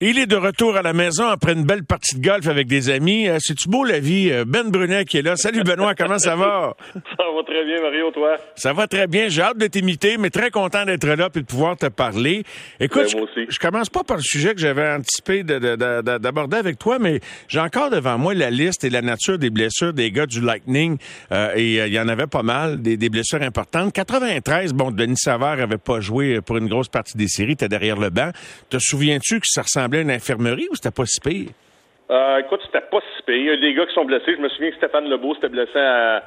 Il est de retour à la maison après une belle partie de golf avec des amis. Euh, c'est-tu beau la vie? Euh, ben Brunet qui est là. Salut Benoît, comment ça va? Ça va très bien, Mario, toi? Ça va très bien. J'ai hâte de t'imiter, mais très content d'être là et de pouvoir te parler. Écoute, Ben, je, je commence pas par le sujet que j'avais anticipé de- de- de- de- d'aborder avec toi, mais j'ai encore devant moi la liste et la nature des blessures des gars du Lightning. Euh, et euh, il y en avait pas mal, des, des blessures importantes. 93, bon, Denis Savard avait pas joué pour une grosse partie des séries, t'es derrière le banc. Te souviens-tu que ça ressemblait à une infirmerie ou c'était pas si pire? Euh, écoute, c'était pas si pire. Il y a des gars qui sont blessés. Je me souviens que Stéphane Lebeau s'était blessé à,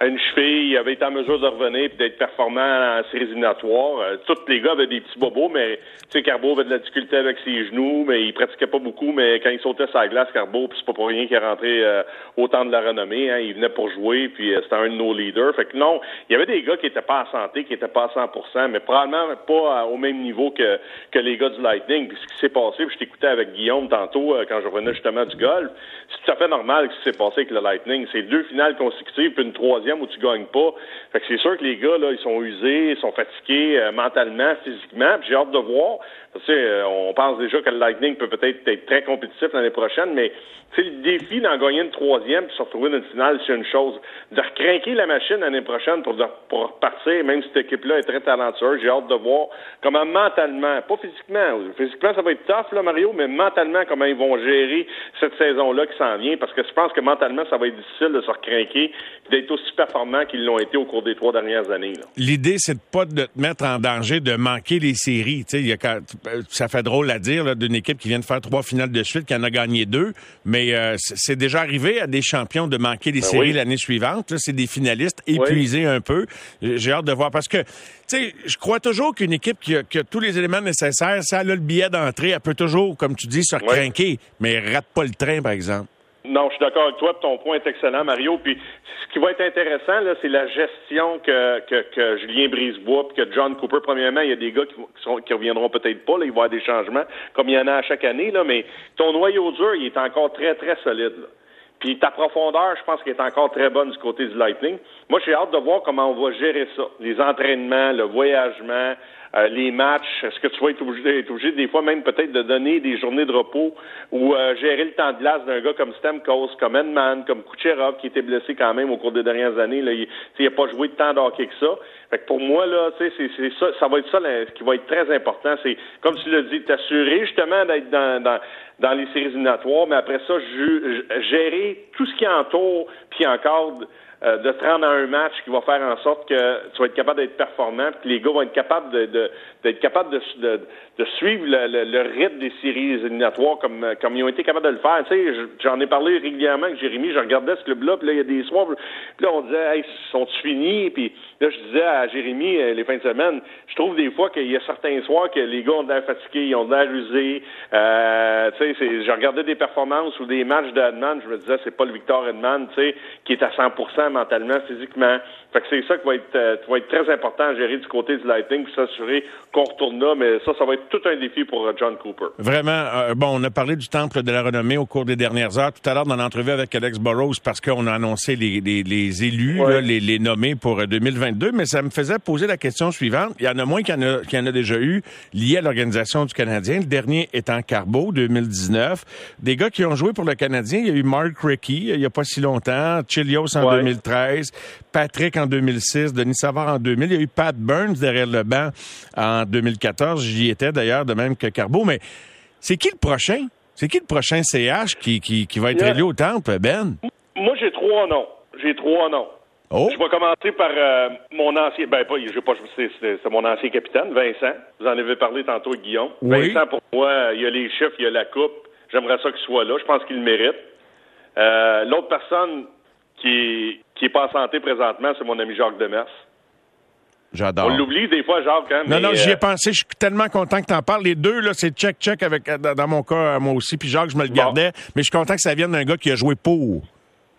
à une cheville. Il avait été en mesure de revenir et d'être performant en séries éliminatoires. Euh, tous les gars avaient des petits bobos, mais tu sais, Carbo avait de la difficulté avec ses genoux, mais il pratiquait pas beaucoup. Mais quand il sautait la glace, Carbo, puis c'est pas pour rien qu'il est rentré euh, autant de la renommée. Hein. Il venait pour jouer, puis euh, c'était un de nos leaders. Fait que non, il y avait des gars qui étaient pas en santé, qui étaient pas à 100% mais probablement pas à- au même niveau que, que les gars du Lightning. Puis ce qui s'est passé, puis je t'écoutais avec Guillaume tantôt euh, quand je revenais justement du golf, c'est tout à fait normal ce qui s'est passé avec le Lightning. C'est deux finales consécutives, puis une troisième où tu gagnes pas. Fait que c'est sûr que les gars, là, ils sont usés, ils sont fatigués euh, mentalement, physiquement, j'ai hâte de voir. Sais, euh, on pense déjà que le Lightning peut peut-être être très compétitif l'année prochaine, mais sais, le défi d'en gagner une troisième puis se retrouver dans une finale, c'est une chose. De recrinquer la machine l'année prochaine pour, de- repartir, même si cette équipe-là est très talentueuse, j'ai hâte de voir comment mentalement, pas physiquement, physiquement ça va être tough, là, Mario, mais mentalement, comment ils vont gérer cette saison-là qui s'en vient, parce que je pense que mentalement, ça va être difficile de se recrinquer d'être aussi performants qu'ils l'ont été au cours des trois dernières années. L'idée, c'est de pas de te mettre en danger de manquer les séries. Tu sais, il y a quand- ça fait drôle à dire d'une équipe qui vient de faire trois finales de suite, qui en a gagné deux, mais euh, c'est déjà arrivé à des champions de manquer les Ben séries oui. l'année suivante. C'est des finalistes épuisés un peu. J'ai hâte de voir parce que, tu sais, je crois toujours qu'une équipe qui a, qui a tous les éléments nécessaires, si elle a le billet d'entrée, elle peut toujours, comme tu dis, se recrinquer, mais rate pas le train, par exemple. Non, je suis d'accord avec toi. Ton point est excellent, Mario. Puis ce qui va être intéressant, là, c'est la gestion que, que, que Julien Brisebois puis que John Cooper. Premièrement, il y a des gars qui, qui, qui reviendront peut-être pas. Là, il va y avoir des changements, comme il y en a à chaque année. Là, mais ton noyau dur, il est encore très, très solide. là. Puis ta profondeur, je pense qu'elle est encore très bonne du côté du Lightning. Moi, j'ai hâte de voir comment on va gérer ça. Les entraînements, le voyagement, euh, les matchs. Est-ce que tu vas être obligé, être obligé des fois même peut-être de donner des journées de repos ou euh, gérer le temps de glace d'un gars comme Stamkos, comme Edman, comme Kucherov, qui était blessé quand même au cours des dernières années. Là, il n'a pas joué de temps d'hockey que ça. Fait que pour moi, là, c'est, c'est ça, ça va être ça là, qui va être très important. C'est, comme tu l'as dit, t'assurer justement d'être dans, dans, dans les séries éliminatoires, mais après ça, gérer tout ce qui entoure, puis encore euh, de te rendre à un match qui va faire en sorte que tu vas être capable d'être performant, puis que les gars vont être capables de, de- d'être capables de, de, de suivre le, le- le rythme des séries éliminatoires comme, comme ils ont été capables de le faire. Tu sais, je- j'en ai parlé régulièrement avec Jérémy, je regardais ce club-là, puis là, il y a des soirs, puis là, on disait, hey, sont-ils finis? Puis là, je disais à Jérémy, euh, les fins de semaine, je trouve des fois qu'il y a certains soirs que les gars ont de l'air fatigués, ils ont de l'air usés. Euh, tu sais, je regardais des performances ou des matchs d'Edman, je me disais, c'est pas le Victor Edman, tu sais, qui est à 100% mentalement, physiquement. Fait que c'est ça qui va être, euh, qui va être très important à gérer du côté du Lightning, s'assurer qu'on retourne là, mais ça, ça va être tout un défi pour euh, John Cooper. Vraiment, euh, bon, on a parlé du temple de la renommée au cours des dernières heures. Tout à l'heure, dans l'entrevue avec Alex Burrows, parce qu'on a annoncé les, les, les élus, Ouais. là, les, les nommés pour euh, 2022, mais ça me faisait poser la question suivante. Il y en a moins qu'il y en a, qu'il y en a déjà eu liés à l'organisation du Canadien. Le dernier étant Carbo, 2019. Des gars qui ont joué pour le Canadien, il y a eu Mark Rickey, il y a pas si longtemps, Chilios en Ouais. 2013, Patrick en 2006, Denis Savard en 2000. Il y a eu Pat Burns derrière le banc en 2014. J'y étais d'ailleurs, de même que Carbo. Mais c'est qui le prochain? C'est qui le prochain CH qui, qui, qui va être Yeah. élu au temple, Ben? Moi, j'ai trois noms. J'ai trois noms. Oh! Je vais commencer par euh, mon ancien, ben pas, j'ai pas, c'est, mon ancien capitaine, Vincent. Vous en avez parlé tantôt avec Guillaume. Oui. Vincent, pour moi, il y a les chiffres, il y a la coupe. J'aimerais ça qu'il soit là. Je pense qu'il le mérite. Euh, l'autre personne qui, qui est pas en santé présentement, c'est mon ami Jacques Demers. J'adore. On l'oublie des fois, Jacques, hein, Non, non, j'y ai euh, pensé. Je suis tellement content que tu en parles. Les deux, là, c'est check-check avec, dans mon cas, moi aussi. Puis Jacques, je me le Bon. gardais. Mais je suis content que ça vienne d'un gars qui a joué pour.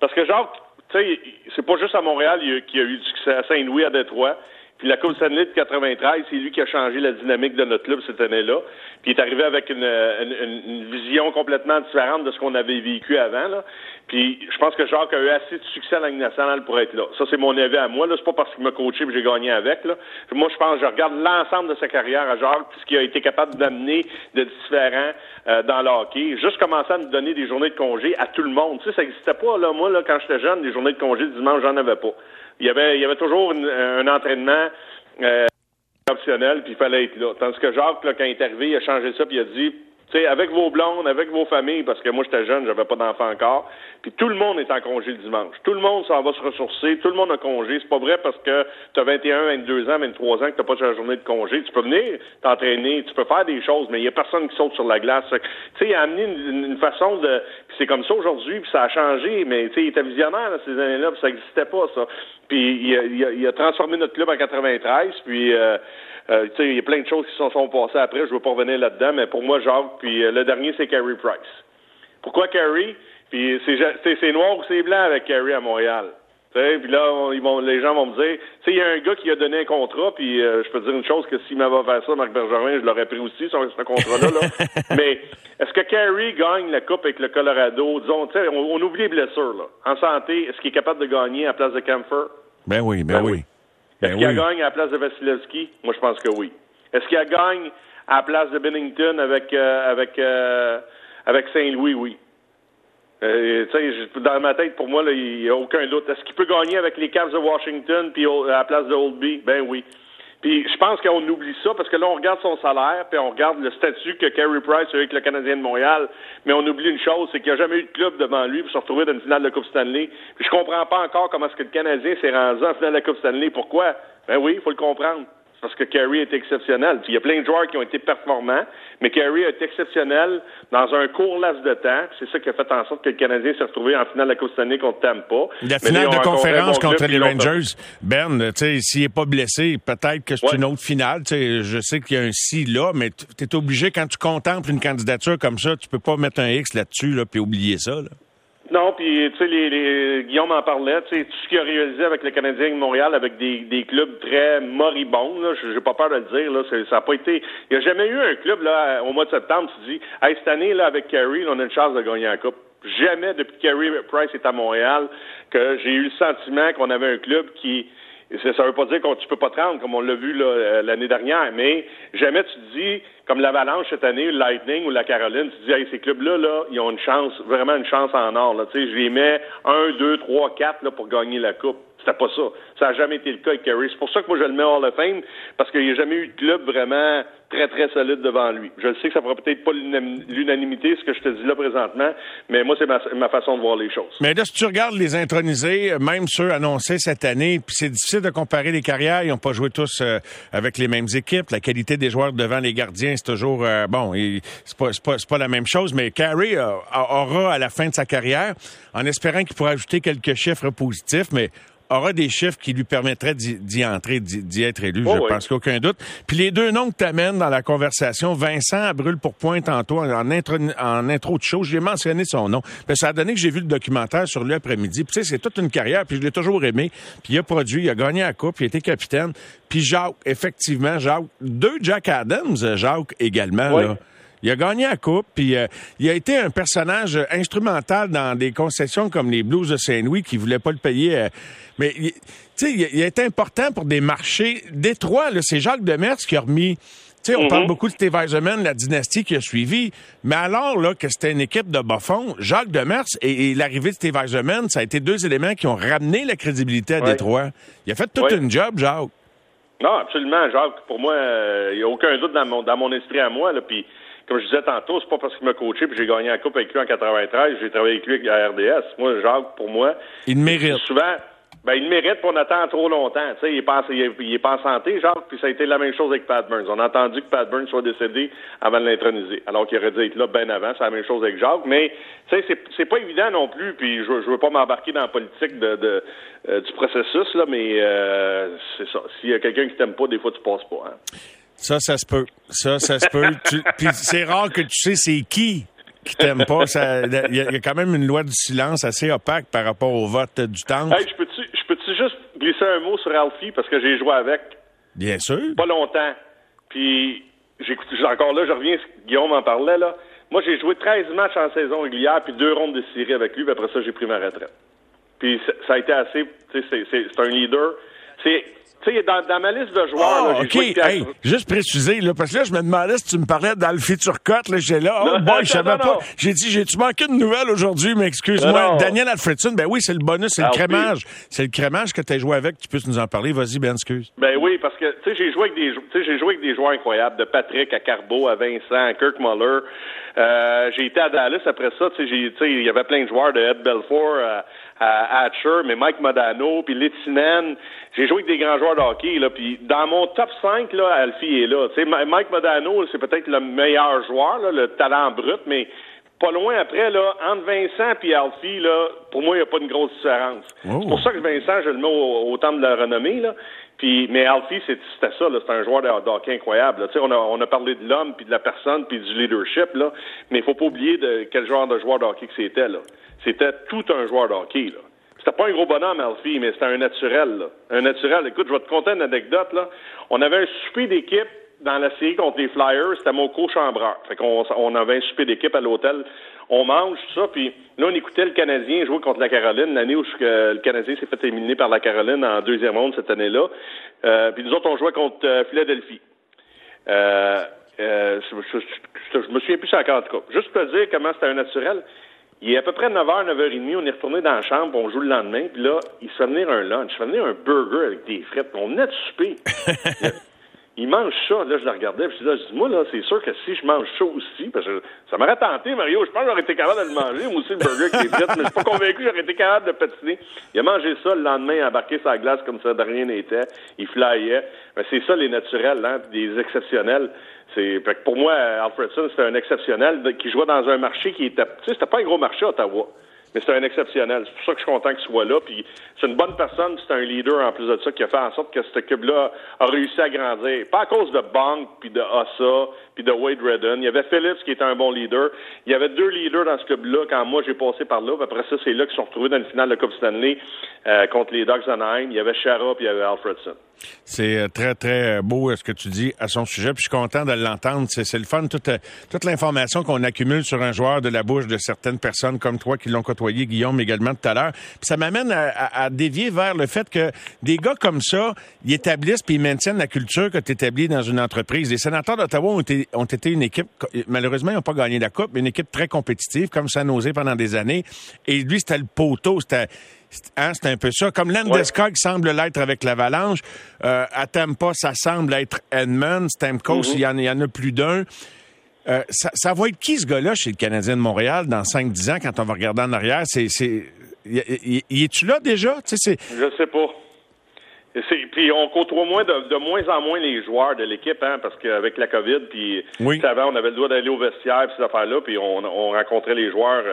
Parce que Jacques, tu sais, c'est pas juste à Montréal qu'il y a eu du succès, à Saint-Louis, à Détroit. Puis la Coupe Stanley de 93, c'est lui qui a changé la dynamique de notre club cette année-là. Puis il est arrivé avec une, une, vision complètement différente de ce qu'on avait vécu avant. Là. Puis je pense que Jacques a eu assez de succès à la nationale pour être là. Ça, c'est mon avis à moi. Là. C'est pas parce qu'il m'a coaché que j'ai gagné avec. Là. moi, je pense, je regarde l'ensemble de sa carrière à Jacques, puis ce qu'il a été capable d'amener de différent euh, dans le hockey. Juste commencer à nous donner des journées de congé à tout le monde. Tu sais, ça n'existait pas. Là. Moi, là, quand j'étais jeune, des journées de congé dimanche, j'en avais pas. Il y avait, il y avait toujours un entraînement euh, optionnel, puis il fallait être là. Tandis que Jacques, là, quand il est arrivé, il a changé ça, puis il a dit sais, avec vos blondes, avec vos familles, parce que moi j'étais jeune, j'avais pas d'enfant encore, puis tout le monde est en congé le dimanche. Tout le monde s'en va se ressourcer, tout le monde a congé. C'est pas vrai parce que tu as 21, 22 ans, 23 ans que t'as pas ta journée de congé. Tu peux venir t'entraîner, tu peux faire des choses, mais il y a personne qui saute sur la glace. Tu sais, il a amené une, façon de... c'est comme ça aujourd'hui, puis ça a changé, mais tu sais, il était visionnaire ces années-là, puis ça n'existait pas, ça. Puis il a, transformé notre club en 93, puis... Euh, euh, il y a plein de choses qui se sont, passées après. Je ne veux pas revenir là-dedans, mais pour moi, Jacques, puis euh, le dernier, c'est Carey Price. Pourquoi Carey? Puis c'est noir ou c'est blanc avec Carey à Montréal? Puis là, ils vont, les gens vont me dire, tu sais, il y a un gars qui a donné un contrat, puis euh, je peux dire une chose que s'il m'avait fait ça, Marc Bergerin, je l'aurais pris aussi, ce, ce contrat-là. Là. Mais est-ce que Carey gagne la coupe avec le Colorado? Disons, tu sais, on, oublie les blessures, là. En santé, est-ce qu'il est capable de gagner à place de Camphor? Ben oui, ben, ben oui. Est-ce ben qu'il a gagné à la place de Vasilevski? Moi, je pense que oui. Est-ce qu'il a gagné à la place de Bennington avec, euh, avec, euh, avec Saint-Louis? Oui. Euh, dans ma tête, pour moi, il n'y a aucun doute. Est-ce qu'il peut gagner avec les Cavs de Washington puis à la place de Oldby? Ben oui. Puis je pense qu'on oublie ça parce que là, on regarde son salaire, puis on regarde le statut que Carey Price a avec le Canadien de Montréal, mais on oublie une chose, c'est qu'il n'y a jamais eu de club devant lui pour se retrouver dans une finale de Coupe Stanley. Puis je comprends pas encore comment est-ce que le Canadien s'est rendu en finale de la Coupe Stanley. Pourquoi? Ben oui, il faut le comprendre parce que Carey est exceptionnel. Il y a plein de joueurs qui ont été performants, mais Carey est exceptionnel dans un court laps de temps. C'est ça qui a fait en sorte que le Canadien s'est retrouvé en finale de la Coupe Stanley contre Tampa. La finale de conférence contre les Rangers, Ben, s'il n'est pas blessé, peut-être que c'est une autre finale. je sais qu'il y a un si là, mais tu es obligé, quand tu contemples une candidature comme ça, tu peux pas mettre un X là-dessus là, puis oublier ça. Là. Non, puis tu sais, les, les, Guillaume en parlait, tu sais, tout ce qu'il a réalisé avec le Canadien de Montréal, avec des, des clubs très moribonds, là, j'ai pas peur de le dire, là, ça n'a pas été. Il n'y a jamais eu un club là au mois de septembre qui dit, hey, cette année là avec Kerry, on a une chance de gagner la coupe. Jamais depuis que Kerry Price est à Montréal que j'ai eu le sentiment qu'on avait un club qui ça ne veut pas dire que tu peux pas te rendre, comme on l'a vu euh, l'année dernière, mais jamais tu te dis, comme l'Avalanche cette année, le Lightning ou la Caroline, tu dis, hey, ces clubs-là, là, ils ont une chance, vraiment une chance en or. Là. Je les mets un, deux, trois, quatre là, pour gagner la Coupe. C'était pas ça. Ça n'a jamais été le cas avec Kerry. C'est pour ça que moi, je le mets hors le Fame, parce qu'il n'y a jamais eu de club vraiment très, très solide devant lui. Je sais que ça fera peut-être pas l'unanimité, ce que je te dis là présentement, mais moi, c'est ma, façon de voir les choses. Mais là, si tu regardes les intronisés, même ceux annoncés cette année, puis c'est difficile de comparer les carrières, ils n'ont pas joué tous euh, avec les mêmes équipes. La qualité des joueurs devant les gardiens, c'est toujours, euh, bon, c'est pas, pas, la même chose, mais Carey aura à la fin de sa carrière, en espérant qu'il pourra ajouter quelques chiffres positifs, mais aura des chiffres qui lui permettraient d'y entrer, d'y être élu, je oh pense qu'aucun doute. Puis les deux noms que tu amènes dans la conversation, Vincent brûle pour point tantôt en intro, en intro de show, j'ai mentionné son nom. Puis ça a donné que j'ai vu le documentaire sur lui après-midi. Puis tu sais, c'est toute une carrière, puis je l'ai toujours aimé. Puis il a produit, il a gagné la coupe, il a été capitaine. Puis Jacques, effectivement, Jacques, deux Jack Adams, Jacques également, là. Il a gagné la coupe, puis euh, il a été un personnage instrumental dans des concessions comme les Blues de Saint-Louis qui voulaient pas le payer. Euh, mais tu sais, il, a été important pour des marchés détroits. C'est Jacques Demers qui a remis. Tu sais, on parle mhm. beaucoup de Steve Eisenman, la dynastie qui a suivi, mais alors là que c'était une équipe de bas Jacques Demers et, l'arrivée de Steve Eisenman, ça a été deux éléments qui ont ramené la crédibilité à Détroit. Il a fait tout un job, Jacques. Non, absolument, Jacques. Pour moi, euh, il n'y a aucun doute dans mon, dans mon esprit à moi. Là, puis comme je disais tantôt, c'est pas parce qu'il m'a coaché puis j'ai gagné la coupe avec lui en 93, j'ai travaillé avec lui à RDS. Moi, Jacques, pour moi, il mérite. Souvent, ben, il mérite, pour on attend trop longtemps. Tu sais, il est pas, il est, pas en santé, Jacques, puis ça a été la même chose avec Pat Burns. On a entendu que Pat Burns soit décédé avant de l'introniser, alors qu'il aurait dû être là bien avant. C'est la même chose avec Jacques. Mais, tu sais, c'est pas évident non plus, puis je, je veux pas m'embarquer dans la politique de, de euh, du processus, là, mais euh, c'est ça. S'il y a quelqu'un qui t'aime pas, des fois, tu passes pas. Hein. Ça, ça se peut. Ça, ça se peut. Puis c'est rare que tu sais c'est qui qui t'aime pas. Il y, a quand même une loi du silence assez opaque par rapport au vote du temps. Hey, je peux-tu juste glisser un mot sur Alfie parce que j'ai joué avec? Bien sûr. Pas longtemps. Puis, j'écoute, encore là, je reviens, Guillaume en parlait, là. Moi, j'ai joué 13 matchs en saison régulière, puis deux rondes de série avec lui, puis après ça, j'ai pris ma retraite. Puis, ça a été assez, tu sais, c'est un leader. C'est tu sais, dans, dans, ma liste de joueurs, là, ah, OK, hey, juste préciser, là, parce que là, je me demandais si tu me parlais d'Alfie Turcotte, là, j'étais là, oh boy, je savais pas. J'ai dit, j'ai-tu manqué de nouvelles aujourd'hui, mais excuse-moi. Daniel Alfredson, ben oui, c'est le bonus, c'est le crémage. C'est le crémage que tu as joué avec, tu peux nous en parler. Vas-y, Ben, excuse. Ben oui, parce que, tu sais, j'ai joué avec des, j'ai joué avec des joueurs incroyables, de Patrick à Carbo, à Vincent, à Kirk Muller. Euh, j'ai été à Dallas après ça, tu sais, il y avait plein de joueurs de Ed Belfort à, à Hatcher, mais Mike Modano, puis Littinen. J'ai joué avec des grands joueurs de hockey, là, puis dans mon top 5, là, Alfie est là. Tu sais, Mike Modano, c'est peut-être le meilleur joueur, là, le talent brut, mais pas loin après, là, entre Vincent et Alfie, là, pour moi, il n'y a pas une grosse différence. Oh. C'est pour ça que Vincent, je le mets au, au temps de la renommée, là. Puis, mais Alfie, c'était ça, c'est un joueur de, hockey incroyable. On a, on a parlé de l'homme, puis de la personne, puis du leadership, là, mais il faut pas oublier de quel genre de joueur de hockey que c'était. Là. C'était tout un joueur de hockey. Là. C'était pas un gros bonhomme, Alfie, mais c'était un naturel. Là. Un naturel. Écoute, je vais te conter une anecdote. Là. On avait un souper d'équipe dans la série contre les Flyers, c'était mon co-chambreur. Fait qu'on on avait un souper d'équipe à l'hôtel. On mange, tout ça, puis là, on écoutait le Canadien jouer contre la Caroline, l'année où le Canadien s'est fait éliminer par la Caroline en deuxième ronde cette année-là. Euh, puis nous autres, on jouait contre euh, Philadelphie. Euh, euh, je, me souviens plus encore, en tout. Juste pour te dire comment c'était un naturel. Il est à peu près 9h, 9h30, on est retourné dans la chambre, on joue le lendemain, puis là, il se fait venir un lunch, il se fait venir un burger avec des frites, on venait de souper. il mange ça. Là, je le regardais, puis je disais, moi, là, c'est sûr que si je mange ça aussi, parce que ça m'aurait tenté, Mario, je pense que j'aurais été capable de le manger, moi aussi, le burger avec les frites, mais je suis pas convaincu que j'aurais été capable de patiner. Il a mangé ça le lendemain, embarqué sa glace comme ça de rien n'était. Il flyait. Mais c'est ça, les naturels, hein, des exceptionnels. C'est, pour moi, Alfredson, c'était un exceptionnel qui jouait dans un marché qui était, tu sais, c'était pas un gros marché Ottawa mais c'est un exceptionnel. C'est pour ça que je suis content qu'il soit là. Puis c'est une bonne personne, c'est un leader en plus de ça qui a fait en sorte que cette club-là a réussi à grandir. Pas à cause de Bank, puis de Assa, puis de Wade Redden. Il y avait Phillips qui était un bon leader. Il y avait deux leaders dans ce club-là quand moi j'ai passé par là. après ça, c'est là qu'ils sont retrouvés dans une finale de Coupe Stanley euh, contre les Ducks Anaheim. Il y avait Shara puis il y avait Alfredson. C'est euh, très, très beau euh, ce que tu dis à son sujet. Puis je suis content de l'entendre. C'est le fun, toute, toute l'information qu'on accumule sur un joueur de la bouche de certaines personnes comme toi qui l'ont côtoyé, Guillaume, également tout à l'heure. Ça m'amène à, à, dévier vers le fait que des gars comme ça, ils établissent puis ils maintiennent la culture que tu établis dans une entreprise. Les sénateurs d'Ottawa ont été, ont été une équipe, malheureusement, ils n'ont pas gagné la Coupe, mais une équipe très compétitive, comme ça osé pendant des années. Et lui, c'était le poteau, c'était Hein, c'est un peu ça. Comme Landeskog semble l'être avec l'Avalanche, euh, à Tampa, ça semble être Edmund. Stamkos, mm-hmm. il, y en, y en a plus d'un. Euh, ça, ça, va être qui ce gars-là chez le Canadien de Montréal dans 5-10 ans quand on va regarder en arrière? C'est, c'est, y, y, es-tu là déjà? Tu sais, Je sais pas. Puis on côtoie moins de, de, moins en moins les joueurs de l'équipe, hein, parce qu'avec la COVID, puis avant, on avait le droit d'aller au vestiaire, puis ces affaires-là, puis on, on rencontrait les joueurs.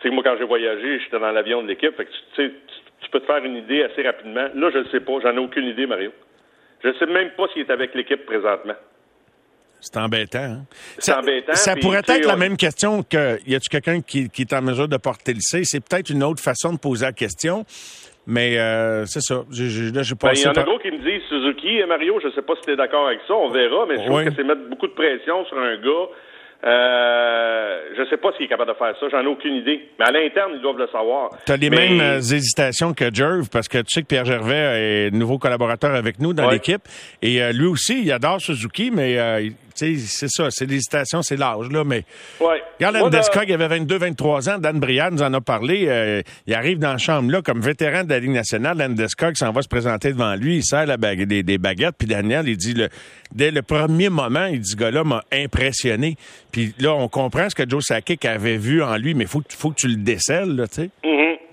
Tu sais, moi, quand j'ai voyagé, j'étais dans l'avion de l'équipe. Fait que, tu, tu peux te faire une idée assez rapidement. Là, je ne sais pas. J'en ai aucune idée, Mario. Je ne sais même pas s'il est avec l'équipe présentement. C'est embêtant. Hein? C'est embêtant. Ça pourrait être la même question que y a-tu quelqu'un qui, qui, est en mesure de porter le C? C'est peut-être une autre façon de poser la question. Mais euh, c'est ça. Je, là, ben, Il y en a d'autres qui me disent Suzuki et Mario, je ne sais pas si tu es d'accord avec ça, on verra, mais je trouve que c'est mettre beaucoup de pression sur un gars euh, je ne sais pas s'il est capable de faire ça. J'en ai aucune idée. Mais à l'interne, ils doivent le savoir. Tu as les mêmes euh, hésitations que Jerv, parce que tu sais que Pierre Gervais est nouveau collaborateur avec nous dans l'équipe. Et euh, lui aussi, il adore Suzuki, mais c'est ça, c'est l'hésitation, c'est l'âge, là, mais... Ouais. Regarde Landeskog, il avait 22-23 ans, Dan Briand nous en a parlé, euh, il arrive dans la chambre, là, comme vétéran de la Ligue nationale, Landeskog s'en va se présenter devant lui, il sert la des, des, baguettes, puis Daniel, il dit, le, dès le premier moment, il dit, ce gars-là m'a impressionné. Puis là, on comprend ce que Joe Sakic avait vu en lui, mais faut, faut que tu le décèles, là, tu sais. Mm-hmm.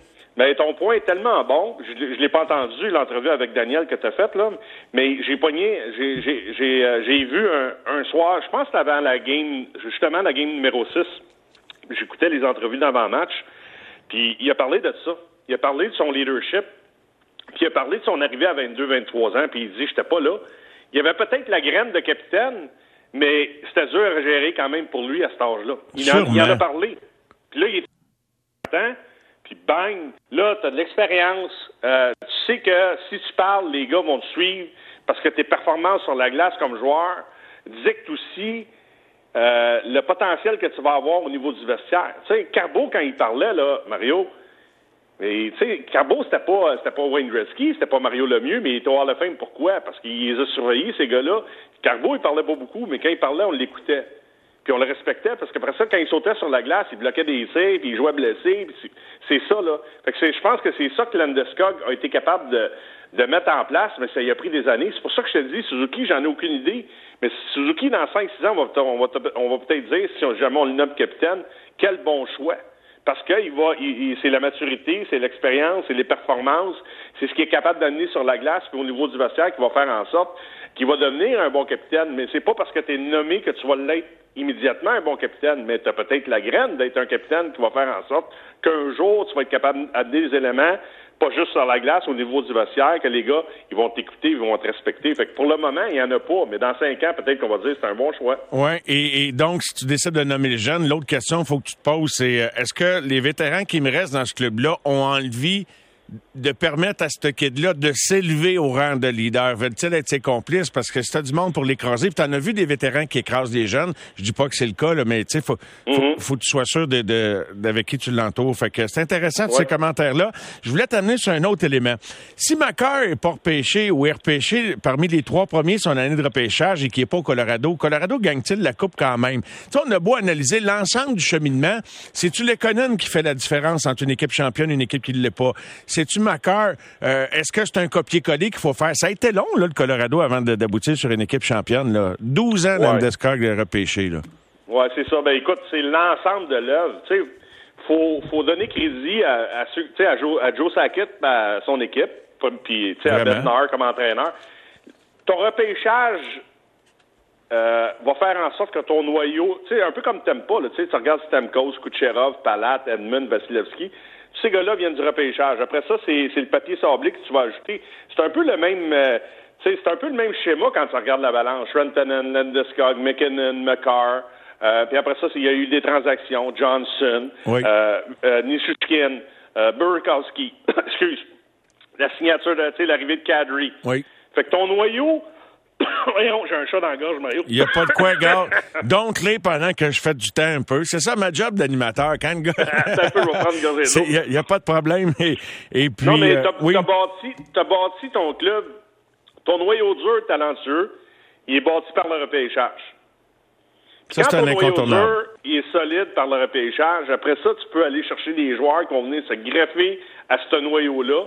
Mais ton point est tellement bon. Je ne l'ai pas entendu, l'entrevue avec Daniel que tu as faite, là. Mais j'ai pogné, j'ai euh, vu un, soir, je pense que avant la game, justement la game numéro 6, j'écoutais les entrevues d'avant-match, puis il a parlé de ça. Il a parlé de son leadership, puis il a parlé de son arrivée à 22-23 ans, puis il dit, j'étais pas là. Il y avait peut-être la graine de capitaine, mais c'était dur à gérer quand même pour lui à cet âge-là. Il, il, en a parlé. Puis là, il était puis bang, là, tu as de l'expérience. Euh, tu sais que si tu parles, les gars vont te suivre. parce que tes performances sur la glace comme joueur dictent aussi euh, le potentiel que tu vas avoir au niveau du vestiaire. Tu sais, Carbo, quand il parlait, là, Mario, mais tu sais, Carbo, c'était pas, c'était pas Wayne Gretzky, c'était pas Mario Lemieux, mais il était au Hall of Fame. Pourquoi? Parce qu'il les a surveillés, ces gars-là. Carbo, il parlait pas beaucoup, mais quand il parlait, on l'écoutait. Puis on le respectait parce qu'après ça, quand il sautait sur la glace, il bloquait des tirs, puis il jouait blessé. C'est ça, là. Fait que je pense que c'est ça que Landeskog a été capable de, de mettre en place, mais ça y a pris des années. C'est pour ça que je te dis, Suzuki, j'en ai aucune idée. Mais Suzuki, dans 5-6 ans, on va, on va, va peut-être dire, si jamais on le nomme capitaine, quel bon choix. Parce que il va, c'est la maturité, c'est l'expérience, c'est les performances, c'est ce qu'il est capable d'amener sur la glace, puis au niveau du vestiaire, qui va faire en sorte qu'il va devenir un bon capitaine. Mais c'est pas parce que tu es nommé que tu vas l'être immédiatement un bon capitaine, mais tu as peut-être la graine d'être un capitaine qui va faire en sorte qu'un jour, tu vas être capable d'amener des éléments pas juste sur la glace, au niveau du vestiaire, que les gars, ils vont t'écouter, ils vont te respecter. Fait que pour le moment, il n'y en a pas, mais dans cinq ans, peut-être qu'on va dire que c'est un bon choix. Oui, et, donc, si tu décides de nommer les jeunes, l'autre question qu'il faut que tu te poses, c'est euh, est-ce que les vétérans qui me restent dans ce club-là ont envie de permettre à ce kid-là de s'élever au rang de leader? Veulent-ils être ses complices? Parce que c'est du monde pour l'écraser. Puis t'en as vu des vétérans qui écrasent des jeunes. Je dis pas que c'est le cas, là, mais tu sais, faut, mm-hmm. faut, que tu sois sûr de, d'avec qui tu l'entoures. Fait que c'est intéressant, ces commentaires-là. Je voulais t'amener sur un autre élément. Si Macar est pas repêché ou est repêché parmi les trois premiers son année de repêchage et qui est pas au Colorado, Colorado gagne-t-il la coupe quand même? Tu on a beau analyser l'ensemble du cheminement. C'est-tu l'économie qui fait la différence entre une équipe championne et une équipe qui ne l'est pas? C'est-tu Euh, est-ce que c'est un copier-coller qu'il faut faire? Ça a été long, là, le Colorado, avant d'aboutir sur une équipe championne. Là. 12 ans ouais. de repêché. Là. Oui, c'est ça. Ben écoute, c'est l'ensemble de l'œuvre. Tu sais, faut, faut donner crédit à, à, à, Joe, à Joe Sakitt, à son équipe, puis à Bednar comme entraîneur. Ton repêchage euh, va faire en sorte que ton noyau, tu sais, un peu comme Tempa, tu regardes Stamkos, Kucherov, Palat, Edmund, Vasilevski, ces gars-là viennent du repêchage. Après ça, c'est le papier sablé que tu vas ajouter. C'est un peu le même. Euh, c'est un peu le même schéma quand tu regardes la balance. Rantanen, Landeskog, McKinnon, McCarr. Euh, puis après ça, il y a eu des transactions. Johnson, oui. euh, Nishushkin, Burkowski. Excuse. La signature de, l'arrivée de Kadri. Oui. Fait que ton noyau, Voyons, j'ai un chat dans la gorge, Mario. Il n'y a pas de quoi, gars. Donc, les pendant que je fais du temps un peu. C'est ça ma job d'animateur. Quand le gars. Il n'y a, pas de problème. Et, puis. Non, mais tu as, euh, bâti, bâti ton club, ton noyau dur talentueux, il est bâti par le repêchage. Ça, c'est un incontournable. Dur, il est solide par le repêchage. Après ça, tu peux aller chercher des joueurs qui vont venir se greffer à ce noyau-là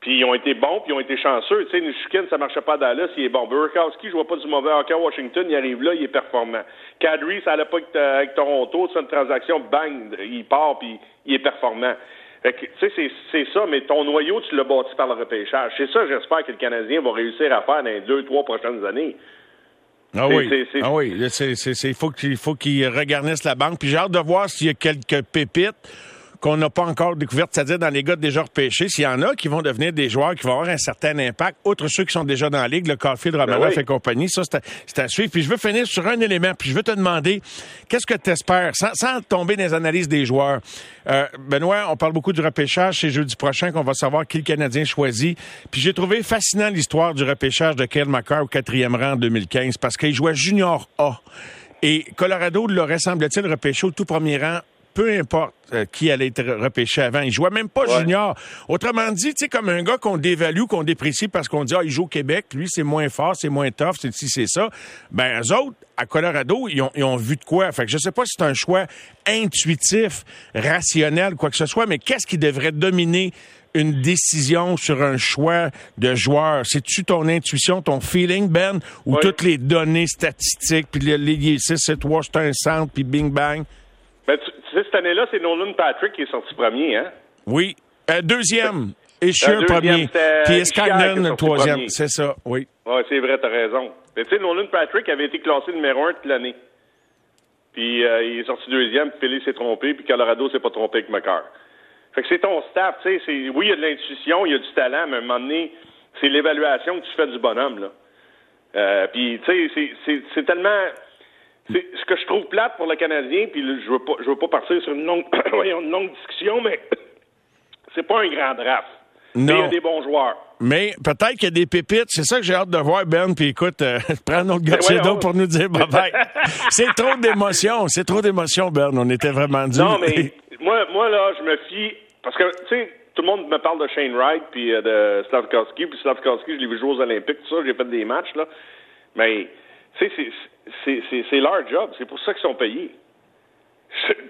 puis ils ont été bons, puis ils ont été chanceux. Tu sais, Nishukin, ça marchait pas à Dallas, il est bon. Burkowski, je vois pas du mauvais hockey à Washington, il arrive là, il est performant. Kadri, ça allait pas avec, Toronto, c'est une transaction, bang, il part, puis il est performant. tu sais, c'est ça, mais ton noyau, tu l'as bâti par le repêchage. C'est ça, j'espère que le Canadien va réussir à faire dans les deux, trois prochaines années. Ah oui, ah oui, il faut qu'il faut qu'il regarnisse la banque. Puis j'ai hâte de voir s'il y a quelques pépites qu'on n'a pas encore découvertes, c'est-à-dire dans les gars déjà repêchés, s'il y en a qui vont devenir des joueurs qui vont avoir un certain impact, outre ceux qui sont déjà dans la ligue, le Caulfield, Romanov ben et compagnie, ça, c'est à, suivre. Puis je veux finir sur un élément, puis je veux te demander, qu'est-ce que tu espères, sans, tomber dans les analyses des joueurs? Euh, Benoît, on parle beaucoup du repêchage, c'est jeudi prochain qu'on va savoir qui le Canadien choisit. Puis j'ai trouvé fascinant l'histoire du repêchage de Kyle McCarr au quatrième rang en 2015, parce qu'il jouait junior A. Et Colorado l'aurait, semble-t-il, repêché au tout premier rang peu importe euh, qui allait être repêché avant. Il jouait même pas junior. Autrement dit, tu sais, comme un gars qu'on dévalue, qu'on déprécie parce qu'on dit, ah, il joue au Québec, lui, c'est moins fort, c'est moins tough, c'est si c'est ça. Ben, eux autres, à Colorado, ils ont, ils ont vu de quoi. Fait que je sais pas si c'est un choix intuitif, rationnel, quoi que ce soit, mais qu'est-ce qui devrait dominer une décision sur un choix de joueur? C'est-tu ton intuition, ton feeling, Ben, ou toutes les données statistiques, puis les, les 6, 7, 3, c'est un centre, puis bing bang? Ben, tu, cette année-là, c'est Nolan Patrick qui est sorti premier, hein? Oui. Euh, deuxième. Et je premier. Puis le troisième. C'est ça, oui. Oui, c'est vrai, t'as raison. Mais tu sais, Nolan Patrick avait été classé numéro un toute l'année. Puis euh, il est sorti deuxième, puis Philly s'est trompé, puis Colorado s'est pas trompé avec McCarr. Fait que c'est ton staff, tu sais. Oui, il y a de l'intuition, il y a du talent, mais à un moment donné, c'est l'évaluation que tu fais du bonhomme, là. Euh, puis, tu sais, c'est tellement ce que je trouve plate pour le Canadien, puis je veux pas, je veux pas partir sur une longue, une longue discussion, mais c'est pas un grand draft. Non. il y a des bons joueurs. Mais peut-être qu'il y a des pépites. C'est ça que j'ai hâte de voir, Ben. Puis écoute, euh, prends autre gorgée d'eau pour nous dire bye-bye. c'est trop d'émotions. C'est trop d'émotions, Ben. On était vraiment durs. Non, mais moi, moi, là, je me fie... Parce que, tu sais, tout le monde me parle de Shane Wright puis euh, de Slavkowski. Puis Slavkowski, je l'ai vu jouer aux Olympiques, tout ça. J'ai fait des matchs, là. Mais, tu sais, c'est leur job. C'est pour ça qu'ils sont payés.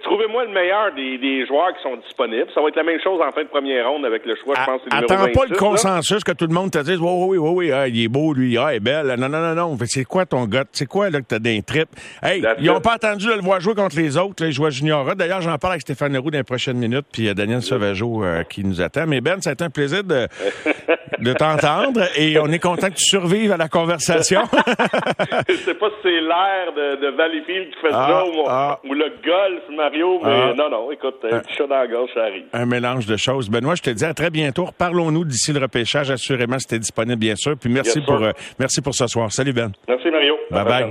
Trouvez-moi le meilleur des, des, joueurs qui sont disponibles. Ça va être la même chose en fin de première ronde avec le choix, je pense. Attends pas le consensus que tout le monde te dise Oui, oui, oui, oui, ah, il est beau, lui, ah, il est belle. Non, non, non, non. C'est quoi ton gars? C'est quoi là, que t'as des tripes? Hey, ils n'ont pas attendu de le voir jouer contre les autres, les joueurs juniors. D'ailleurs, j'en parle avec Stéphane Leroux dans les prochaines minutes, puis a Daniel Sauvageau euh, qui nous attend. Mais Ben, ça a été un plaisir de, de t'entendre et on est content que tu survives à la conversation. je sais pas si c'est l'air de, de Valleyfield qui fait ah, ça ou, ah. ou, le Mario, mais ah. non, non, écoute, un petit chat dans la gorge, ça arrive. Un mélange de choses. Benoît, je te dis à très bientôt. Parlons-nous d'ici le repêchage, assurément, c'était disponible, bien sûr. Puis merci pour, euh, merci pour ce soir. Salut, Ben. Merci, Mario. bye. bye.